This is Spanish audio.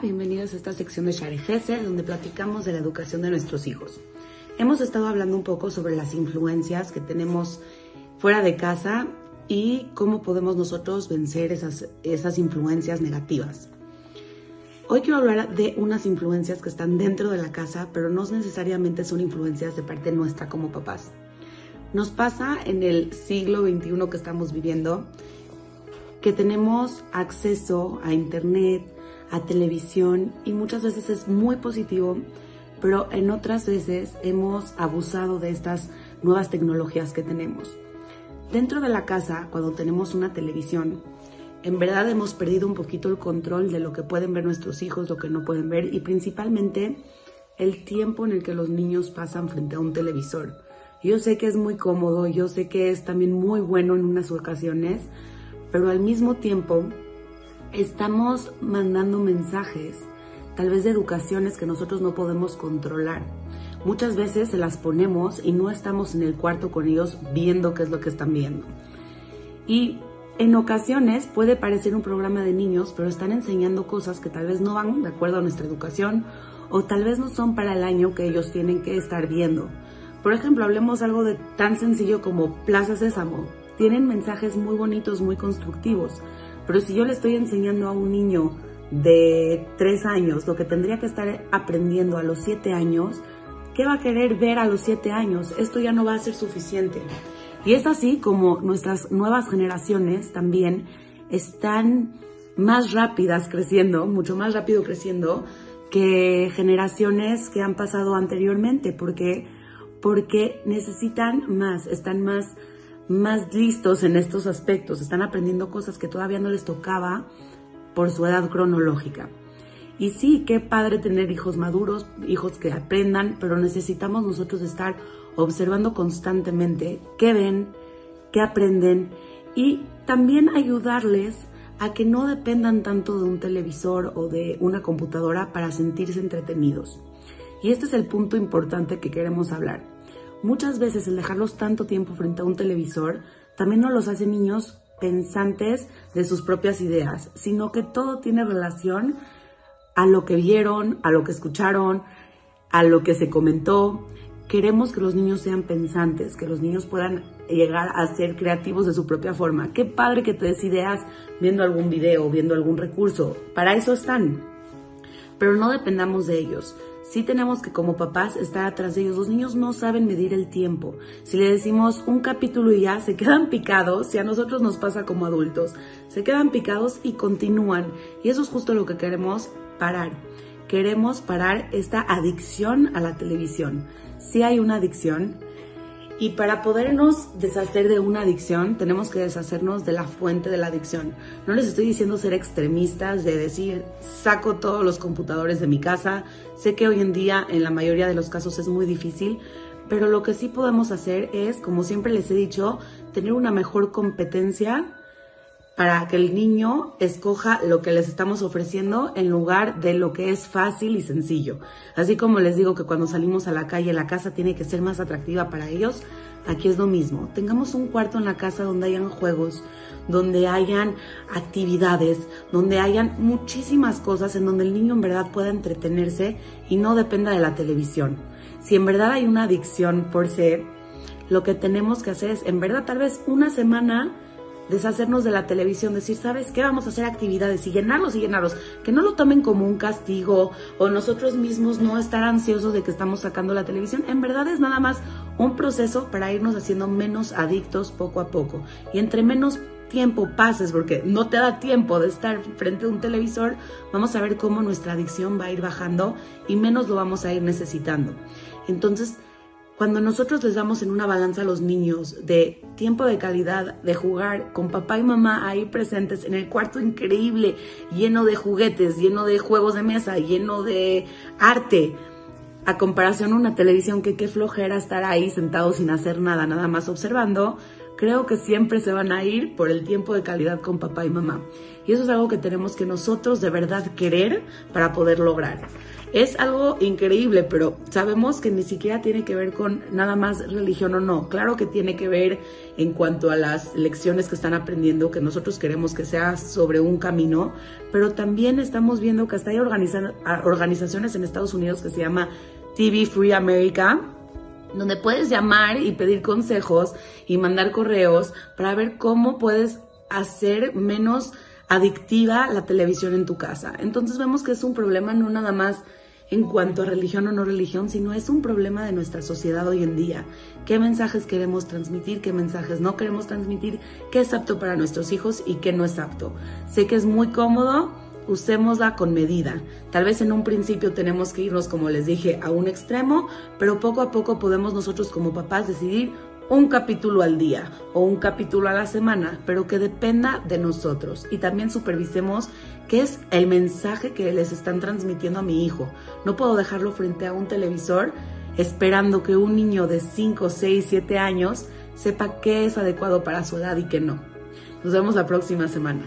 Bienvenidos a esta sección de Share donde platicamos de la educación de nuestros hijos. Hemos estado hablando un poco sobre las influencias que tenemos fuera de casa y cómo podemos nosotros vencer esas, esas influencias negativas. Hoy quiero hablar de unas influencias que están dentro de la casa, pero no necesariamente son influencias de parte nuestra como papás. Nos pasa en el siglo XXI que estamos viviendo que tenemos acceso a Internet, a televisión y muchas veces es muy positivo, pero en otras veces hemos abusado de estas nuevas tecnologías que tenemos. Dentro de la casa, cuando tenemos una televisión, en verdad hemos perdido un poquito el control de lo que pueden ver nuestros hijos, lo que no pueden ver y principalmente el tiempo en el que los niños pasan frente a un televisor. Yo sé que es muy cómodo, yo sé que es también muy bueno en unas ocasiones, pero al mismo tiempo estamos mandando mensajes, tal vez de educaciones que nosotros no podemos controlar. Muchas veces se las ponemos y no estamos en el cuarto con ellos viendo qué es lo que están viendo. Y en ocasiones puede parecer un programa de niños, pero están enseñando cosas que tal vez no van de acuerdo a nuestra educación o tal vez no son para el año que ellos tienen que estar viendo. Por ejemplo, hablemos algo de tan sencillo como Plaza Sésamo tienen mensajes muy bonitos, muy constructivos. Pero si yo le estoy enseñando a un niño de tres años lo que tendría que estar aprendiendo a los siete años, ¿qué va a querer ver a los siete años? Esto ya no va a ser suficiente. Y es así como nuestras nuevas generaciones también están más rápidas creciendo, mucho más rápido creciendo que generaciones que han pasado anteriormente, porque, porque necesitan más, están más más listos en estos aspectos, están aprendiendo cosas que todavía no les tocaba por su edad cronológica. Y sí, qué padre tener hijos maduros, hijos que aprendan, pero necesitamos nosotros estar observando constantemente qué ven, qué aprenden y también ayudarles a que no dependan tanto de un televisor o de una computadora para sentirse entretenidos. Y este es el punto importante que queremos hablar. Muchas veces el dejarlos tanto tiempo frente a un televisor también no los hace niños pensantes de sus propias ideas, sino que todo tiene relación a lo que vieron, a lo que escucharon, a lo que se comentó. Queremos que los niños sean pensantes, que los niños puedan llegar a ser creativos de su propia forma. Qué padre que te des ideas viendo algún video, viendo algún recurso. Para eso están. Pero no dependamos de ellos sí tenemos que como papás estar atrás de ellos. Los niños no saben medir el tiempo. Si le decimos un capítulo y ya, se quedan picados, si a nosotros nos pasa como adultos, se quedan picados y continúan. Y eso es justo lo que queremos parar. Queremos parar esta adicción a la televisión. Si hay una adicción, y para podernos deshacer de una adicción, tenemos que deshacernos de la fuente de la adicción. No les estoy diciendo ser extremistas, de decir, saco todos los computadores de mi casa. Sé que hoy en día, en la mayoría de los casos, es muy difícil, pero lo que sí podemos hacer es, como siempre les he dicho, tener una mejor competencia para que el niño escoja lo que les estamos ofreciendo en lugar de lo que es fácil y sencillo. Así como les digo que cuando salimos a la calle la casa tiene que ser más atractiva para ellos, aquí es lo mismo. Tengamos un cuarto en la casa donde hayan juegos, donde hayan actividades, donde hayan muchísimas cosas en donde el niño en verdad pueda entretenerse y no dependa de la televisión. Si en verdad hay una adicción por ser, lo que tenemos que hacer es en verdad tal vez una semana deshacernos de la televisión, decir, ¿sabes qué? Vamos a hacer actividades y llenarlos y llenarlos. Que no lo tomen como un castigo o nosotros mismos no estar ansiosos de que estamos sacando la televisión. En verdad es nada más un proceso para irnos haciendo menos adictos poco a poco. Y entre menos tiempo pases, porque no te da tiempo de estar frente a un televisor, vamos a ver cómo nuestra adicción va a ir bajando y menos lo vamos a ir necesitando. Entonces, cuando nosotros les damos en una balanza a los niños de tiempo de calidad, de jugar con papá y mamá ahí presentes en el cuarto increíble, lleno de juguetes, lleno de juegos de mesa, lleno de arte, a comparación a una televisión que qué flojera estar ahí sentado sin hacer nada, nada más observando, creo que siempre se van a ir por el tiempo de calidad con papá y mamá. Y eso es algo que tenemos que nosotros de verdad querer para poder lograr. Es algo increíble, pero sabemos que ni siquiera tiene que ver con nada más religión o no. Claro que tiene que ver en cuanto a las lecciones que están aprendiendo, que nosotros queremos que sea sobre un camino, pero también estamos viendo que hasta hay organizaciones en Estados Unidos que se llama TV Free America, donde puedes llamar y pedir consejos y mandar correos para ver cómo puedes hacer menos adictiva la televisión en tu casa. Entonces vemos que es un problema no nada más en cuanto a religión o no religión, sino es un problema de nuestra sociedad hoy en día. ¿Qué mensajes queremos transmitir? ¿Qué mensajes no queremos transmitir? ¿Qué es apto para nuestros hijos y qué no es apto? Sé que es muy cómodo, usémosla con medida. Tal vez en un principio tenemos que irnos, como les dije, a un extremo, pero poco a poco podemos nosotros como papás decidir un capítulo al día o un capítulo a la semana, pero que dependa de nosotros y también supervisemos qué es el mensaje que les están transmitiendo a mi hijo. No puedo dejarlo frente a un televisor esperando que un niño de 5, 6, 7 años sepa qué es adecuado para su edad y qué no. Nos vemos la próxima semana.